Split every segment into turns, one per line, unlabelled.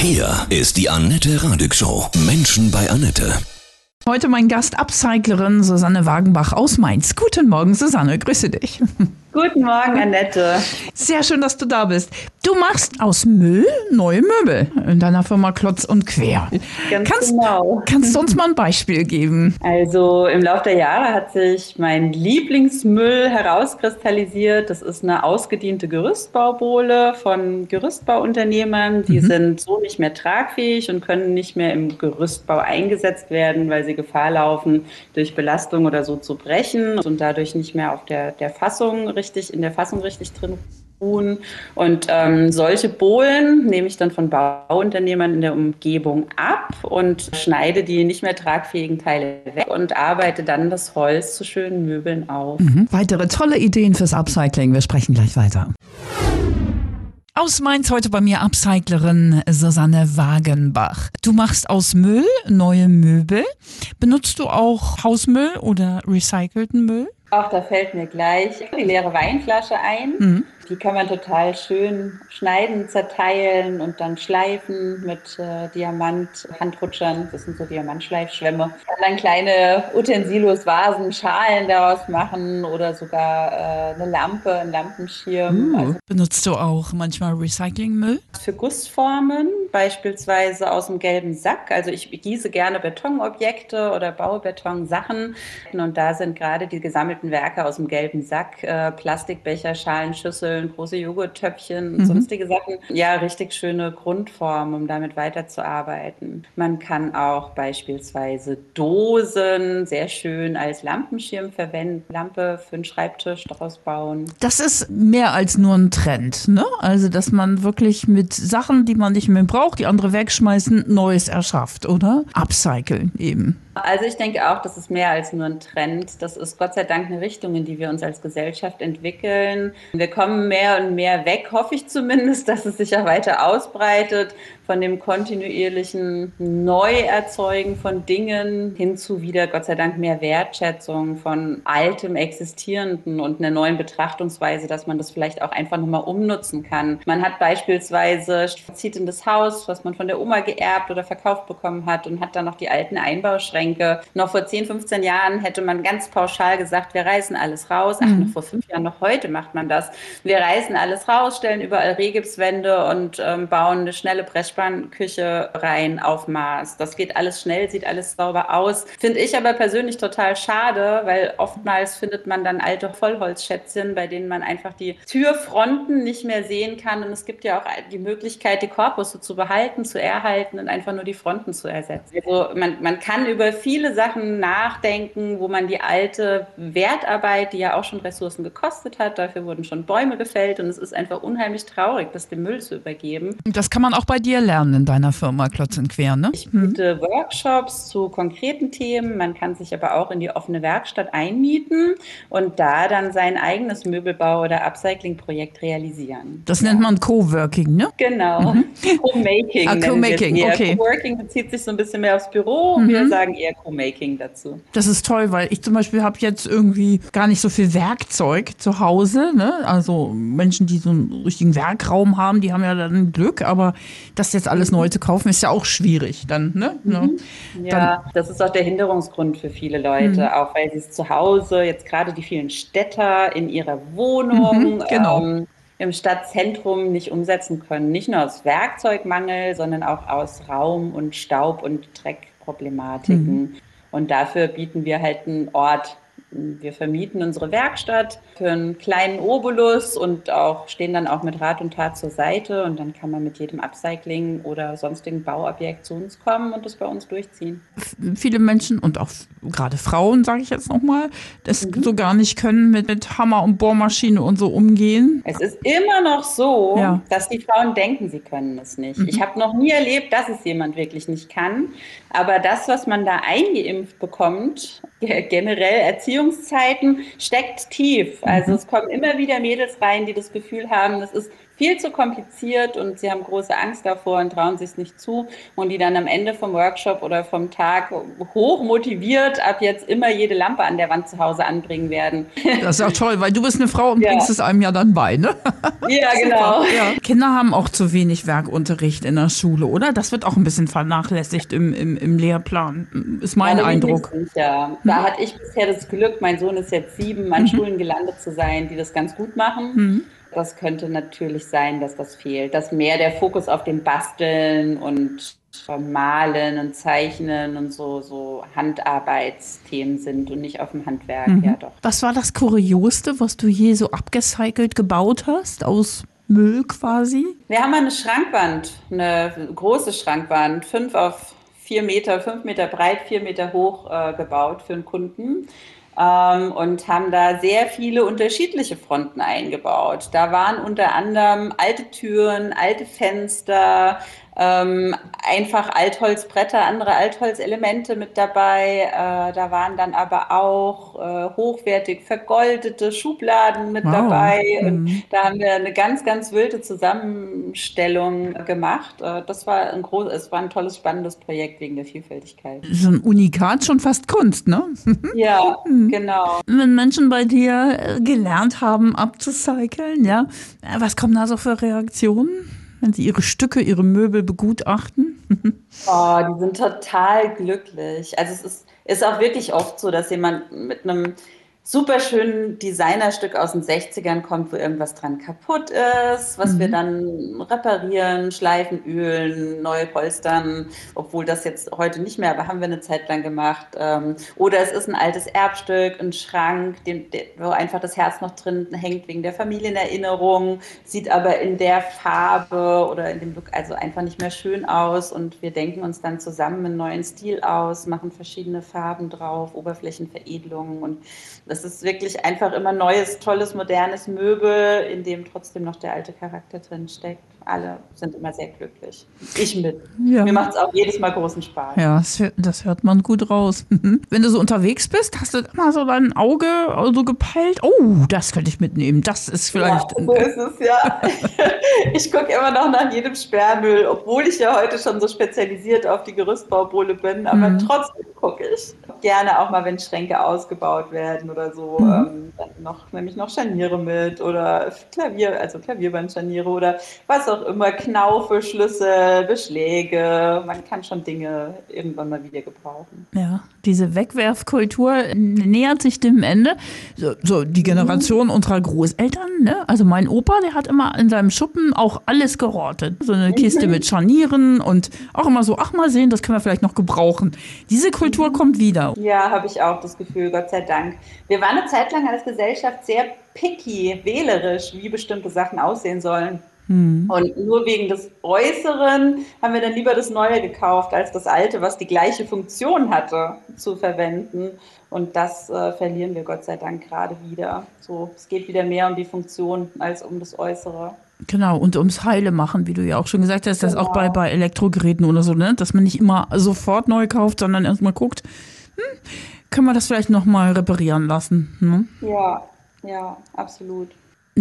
Hier ist die Annette Radig Show. Menschen bei Annette.
Heute mein Gast, Upcyclerin Susanne Wagenbach aus Mainz. Guten Morgen, Susanne, grüße dich.
Guten Morgen, Annette.
Sehr schön, dass du da bist. Du machst aus Müll neue Möbel in deiner Firma Klotz und Quer.
Ganz
kannst,
genau.
Kannst du uns mal ein Beispiel geben?
Also im Laufe der Jahre hat sich mein Lieblingsmüll herauskristallisiert. Das ist eine ausgediente Gerüstbaubohle von Gerüstbauunternehmern. Die mhm. sind so nicht mehr tragfähig und können nicht mehr im Gerüstbau eingesetzt werden, weil sie Gefahr laufen, durch Belastung oder so zu brechen und dadurch nicht mehr auf der, der Fassung richtig, in der Fassung richtig drin ruhen. Und ähm, solche Bohlen nehme ich dann von Bauunternehmern in der Umgebung ab und schneide die nicht mehr tragfähigen Teile weg und arbeite dann das Holz zu schönen Möbeln auf.
Mhm. Weitere tolle Ideen fürs Upcycling. Wir sprechen gleich weiter. Aus Mainz heute bei mir Upcyclerin Susanne Wagenbach. Du machst aus Müll neue Möbel. Benutzt du auch Hausmüll oder recycelten Müll?
Auch da fällt mir gleich die leere Weinflasche ein. Mhm. Die kann man total schön schneiden, zerteilen und dann schleifen mit äh, Diamant-Handrutschern. Das sind so Diamantschleifschwämme. Kann dann kleine Utensilos, Vasen, Schalen daraus machen oder sogar äh, eine Lampe, ein Lampenschirm.
Uh, also benutzt du auch manchmal Recyclingmüll?
Für Gussformen, beispielsweise aus dem gelben Sack. Also ich gieße gerne Betonobjekte oder baue Betonsachen. Und da sind gerade die gesammelten Werke aus dem gelben Sack, äh, Plastikbecher, Schalen, Schüsseln, Schüsseln, große Joghurttöpfchen und mhm. sonstige Sachen. Ja, richtig schöne Grundformen, um damit weiterzuarbeiten. Man kann auch beispielsweise Dosen sehr schön als Lampenschirm verwenden, Lampe für einen Schreibtisch daraus bauen.
Das ist mehr als nur ein Trend, ne? Also, dass man wirklich mit Sachen, die man nicht mehr braucht, die andere wegschmeißen, Neues erschafft, oder? Upcyclen eben.
Also ich denke auch, das ist mehr als nur ein Trend. Das ist Gott sei Dank eine Richtung, in die wir uns als Gesellschaft entwickeln. Wir kommen mehr und mehr weg, hoffe ich zumindest, dass es sich ja weiter ausbreitet von dem kontinuierlichen Neuerzeugen von Dingen hin zu wieder, Gott sei Dank, mehr Wertschätzung von altem Existierenden und einer neuen Betrachtungsweise, dass man das vielleicht auch einfach nochmal umnutzen kann. Man hat beispielsweise, zieht in das Haus, was man von der Oma geerbt oder verkauft bekommen hat und hat dann noch die alten Einbauschränke. Noch vor 10, 15 Jahren hätte man ganz pauschal gesagt, wir reißen alles raus. Ach, mhm. noch vor fünf Jahren, noch heute macht man das. Wir reißen alles raus, stellen überall Rehgipswände und ähm, bauen eine schnelle Pressspannung Spannküche rein auf Maß. Das geht alles schnell, sieht alles sauber aus. Finde ich aber persönlich total schade, weil oftmals findet man dann alte Vollholzschätzchen, bei denen man einfach die Türfronten nicht mehr sehen kann. Und es gibt ja auch die Möglichkeit, die Korpusse zu behalten, zu erhalten und einfach nur die Fronten zu ersetzen. Also man, man kann über viele Sachen nachdenken, wo man die alte Wertarbeit, die ja auch schon Ressourcen gekostet hat, dafür wurden schon Bäume gefällt und es ist einfach unheimlich traurig, das dem Müll zu übergeben.
Das kann man auch bei dir lernen in deiner Firma Klotz und Quer, ne?
Ich biete. Workshops zu konkreten Themen. Man kann sich aber auch in die offene Werkstatt einmieten und da dann sein eigenes Möbelbau- oder Upcycling-Projekt realisieren.
Das ja. nennt man Coworking, ne?
Genau. Mhm. Co-Making.
Ah, Co-Making, okay.
Coworking bezieht sich so ein bisschen mehr aufs Büro. Mhm. Wir sagen eher Co-Making dazu.
Das ist toll, weil ich zum Beispiel habe jetzt irgendwie gar nicht so viel Werkzeug zu Hause. Ne? Also Menschen, die so einen richtigen Werkraum haben, die haben ja dann Glück, aber das jetzt alles neu zu kaufen, ist ja auch schwierig dann, ne?
Mhm. Ja, dann, das ist auch der Hinderungsgrund für viele Leute, mhm. auch weil sie es zu Hause, jetzt gerade die vielen Städter in ihrer Wohnung, mhm, genau. Ähm, im Stadtzentrum nicht umsetzen können. Nicht nur aus Werkzeugmangel, sondern auch aus Raum- und Staub- und Dreckproblematiken. Mhm. Und dafür bieten wir halt einen Ort, wir vermieten unsere Werkstatt für einen kleinen Obolus und auch stehen dann auch mit Rat und Tat zur Seite und dann kann man mit jedem Upcycling oder sonstigen Bauobjekt zu uns kommen und das bei uns durchziehen.
Viele Menschen und auch gerade Frauen, sage ich jetzt nochmal, das mhm. so gar nicht können mit, mit, Hammer und Bohrmaschine und so umgehen.
Es ist immer noch so, ja. dass die Frauen denken, sie können es nicht. Mhm. Ich habe noch nie erlebt, dass es jemand wirklich nicht kann, aber das, was man da eingeimpft bekommt, generell Erziehungszeiten, steckt tief. Also mhm. es kommen immer wieder Mädels rein, die das Gefühl haben, es ist viel zu kompliziert und sie haben große Angst davor und trauen sich es nicht zu und die dann am Ende vom Workshop oder vom Tag hoch motiviert ab jetzt immer jede Lampe an der Wand zu Hause anbringen werden.
Das ist auch toll, weil du bist eine Frau und ja. bringst es einem ja dann bei, ne?
Ja, genau. Ja.
Kinder haben auch zu wenig Werkunterricht in der Schule, oder? Das wird auch ein bisschen vernachlässigt im, im, im Lehrplan, ist mein ja, Eindruck.
Ja, da hm. hatte ich bisher das Glück, mein Sohn ist jetzt sieben, an mhm. Schulen gelandet zu sein, die das ganz gut machen. Mhm. Das könnte natürlich sein, dass das fehlt, dass mehr der Fokus auf dem Basteln und Malen und Zeichnen und so, so Handarbeitsthemen sind und nicht auf dem Handwerk. Mhm. Ja, doch.
Was war das Kurioseste, was du je so abgecycelt gebaut hast aus Müll quasi?
Wir haben eine Schrankwand, eine große Schrankwand, fünf auf vier Meter, fünf Meter breit, vier Meter hoch äh, gebaut für einen Kunden ähm, und haben da sehr viele unterschiedliche Fronten eingebaut. Da waren unter anderem alte Türen, alte Fenster, ähm, einfach Altholzbretter, andere Altholzelemente mit dabei. Äh, da waren dann aber auch äh, hochwertig vergoldete Schubladen mit wow. dabei. Und mhm. da haben wir eine ganz, ganz wilde Zusammenstellung gemacht. Äh, das war ein groß, es war ein tolles, spannendes Projekt wegen der Vielfältigkeit.
So ein Unikat, schon fast Kunst, ne?
ja, mhm. genau.
Wenn Menschen bei dir äh, gelernt haben, abzucyceln, ja, äh, was kommen da so für Reaktionen? Wenn Sie Ihre Stücke, Ihre Möbel begutachten?
oh, die sind total glücklich. Also es ist, ist auch wirklich oft so, dass jemand mit einem super schönen Designerstück aus den 60ern kommt, wo irgendwas dran kaputt ist, was mhm. wir dann reparieren, schleifen, ölen, neu polstern, obwohl das jetzt heute nicht mehr, aber haben wir eine Zeit lang gemacht. Ähm, oder es ist ein altes Erbstück, ein Schrank, wo einfach das Herz noch drin hängt wegen der Familienerinnerung, sieht aber in der Farbe oder in dem Look also einfach nicht mehr schön aus und wir denken uns dann zusammen einen neuen Stil aus, machen verschiedene Farben drauf, Oberflächenveredelungen und das es ist wirklich einfach immer neues, tolles, modernes Möbel, in dem trotzdem noch der alte Charakter drin steckt alle sind immer sehr glücklich. Ich mit. Ja. Mir macht es auch jedes Mal großen Spaß.
Ja, das hört, man gut raus. Wenn du so unterwegs bist, hast du immer so dein Auge so gepeilt. Oh, das könnte ich mitnehmen. Das ist vielleicht.
Ja, so ist es, ja. ich gucke immer noch nach jedem Sperrmüll, obwohl ich ja heute schon so spezialisiert auf die Gerüstbaubole bin. Aber mhm. trotzdem gucke ich. Gerne auch mal, wenn Schränke ausgebaut werden oder so. Mhm. Ähm, dann noch, nehme ich noch Scharniere mit oder Klavier, also Klavierbandscharniere oder was auch auch immer Knaufe, Schlüssel, Beschläge. Man kann schon Dinge irgendwann mal wieder gebrauchen.
Ja, diese Wegwerfkultur nähert sich dem Ende. So, so die Generation mhm. unserer Großeltern, ne? Also mein Opa, der hat immer in seinem Schuppen auch alles gerortet. So eine Kiste mhm. mit Scharnieren und auch immer so, ach mal sehen, das können wir vielleicht noch gebrauchen. Diese Kultur mhm. kommt wieder.
Ja, habe ich auch das Gefühl, Gott sei Dank. Wir waren eine Zeit lang als Gesellschaft sehr picky, wählerisch, wie bestimmte Sachen aussehen sollen. Mhm. Und nur wegen des Äußeren haben wir dann lieber das Neue gekauft, als das Alte, was die gleiche Funktion hatte, zu verwenden. Und das äh, verlieren wir Gott sei Dank gerade wieder. So, es geht wieder mehr um die Funktion als um das Äußere.
Genau, und ums Heile machen, wie du ja auch schon gesagt hast, genau. das auch bei, genau. bei Elektrogeräten oder so, ne? dass man nicht immer sofort neu kauft, sondern erstmal guckt, hm, können wir das vielleicht nochmal reparieren lassen. Ne?
Ja, ja, absolut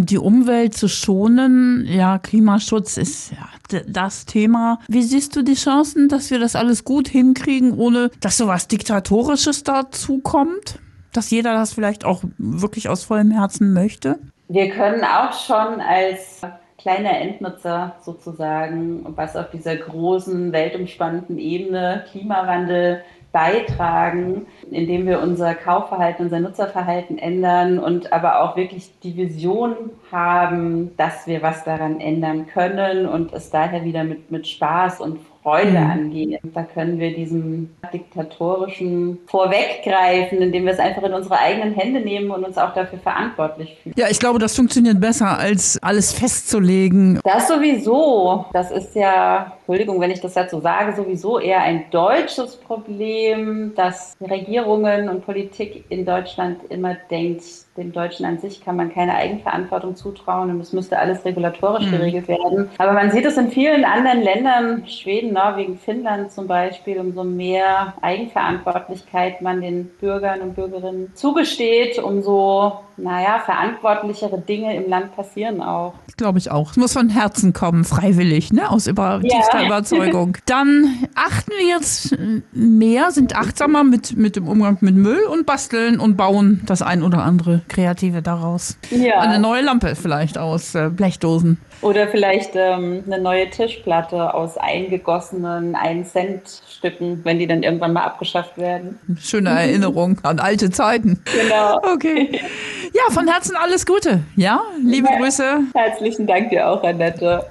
die Umwelt zu schonen, ja, Klimaschutz ist ja das Thema. Wie siehst du die Chancen, dass wir das alles gut hinkriegen, ohne dass so was Diktatorisches dazu kommt? Dass jeder das vielleicht auch wirklich aus vollem Herzen möchte?
Wir können auch schon als kleiner Endnutzer sozusagen, was auf dieser großen, weltumspannenden Ebene Klimawandel beitragen, indem wir unser Kaufverhalten, unser Nutzerverhalten ändern und aber auch wirklich die Vision haben, dass wir was daran ändern können und es daher wieder mit, mit Spaß und Freude mhm. angehen. Da können wir diesem diktatorischen vorweggreifen, indem wir es einfach in unsere eigenen Hände nehmen und uns auch dafür verantwortlich fühlen.
Ja, ich glaube, das funktioniert besser, als alles festzulegen.
Das sowieso. Das ist ja, Entschuldigung, wenn ich das jetzt so sage, sowieso eher ein deutsches Problem, dass Regierungen und Politik in Deutschland immer denkt, dem Deutschen an sich kann man keine Eigenverantwortung zutrauen und es müsste alles regulatorisch mhm. geregelt werden. Aber man sieht es in vielen anderen Ländern, Schweden, Norwegen, Finnland zum Beispiel, umso mehr Eigenverantwortlichkeit man den Bürgern und Bürgerinnen zugesteht, umso naja, verantwortlichere Dinge im Land passieren auch.
Glaube ich auch. Es muss von Herzen kommen, freiwillig, ne? aus über,
Ja.
tiefster Überzeugung. Dann achten wir jetzt mehr, sind achtsamer mit, mit dem Umgang mit Müll und basteln und bauen das ein oder andere Kreative daraus.
Ja.
Eine neue Lampe vielleicht aus äh, Blechdosen.
Oder vielleicht ähm, eine neue Tischplatte aus eingegossenen 1-Cent-Stücken, wenn die dann irgendwann mal abgeschafft werden.
Schöne Erinnerung an alte Zeiten.
Genau.
Okay. Ja, von Herzen alles Gute. Ja, liebe
Ja.
Grüße.
Herzlichen Dank dir auch, Annette.